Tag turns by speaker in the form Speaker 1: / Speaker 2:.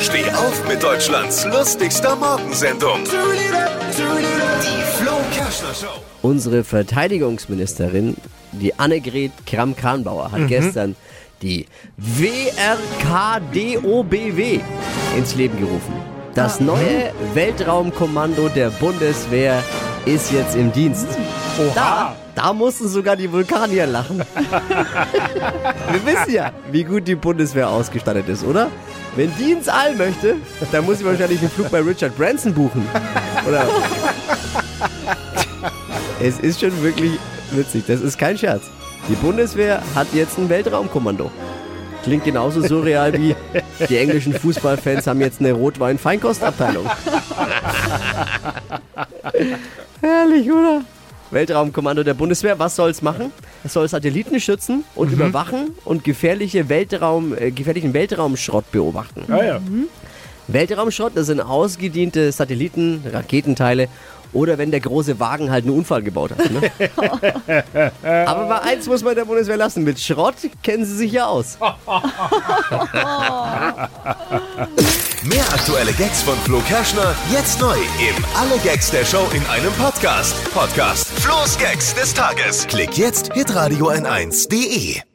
Speaker 1: Steh auf mit Deutschlands lustigster Morgensendung. Die Flo Show.
Speaker 2: Unsere Verteidigungsministerin, die Annegret Kramp-Karrenbauer, hat gestern die WRKDOBW ins Leben gerufen. Das neue Weltraumkommando der Bundeswehr ist jetzt im Dienst. Da, da mussten sogar die Vulkanier lachen. Wir wissen ja, wie gut die Bundeswehr ausgestattet ist, oder? Wenn die ins All möchte, dann muss sie wahrscheinlich einen Flug bei Richard Branson buchen. Oder? Es ist schon wirklich witzig. Das ist kein Scherz. Die Bundeswehr hat jetzt ein Weltraumkommando. Klingt genauso surreal wie die englischen Fußballfans haben jetzt eine Rotwein-Feinkostabteilung. Herrlich, oder? Weltraumkommando der Bundeswehr, was soll es machen? Es soll Satelliten schützen und überwachen und gefährliche Weltraum, äh, gefährlichen Weltraumschrott beobachten.
Speaker 3: Ah ja.
Speaker 2: Weltraumschrott, das sind ausgediente Satelliten, Raketenteile oder wenn der große Wagen halt einen Unfall gebaut hat. Ne? Aber bei eins muss man der Bundeswehr lassen, mit Schrott kennen sie sich ja aus.
Speaker 1: Mehr aktuelle Gags von Flo Kerschner jetzt neu im Alle Gags der Show in einem Podcast. Podcast Flo's Gags des Tages. Klick jetzt hitradio n1.de.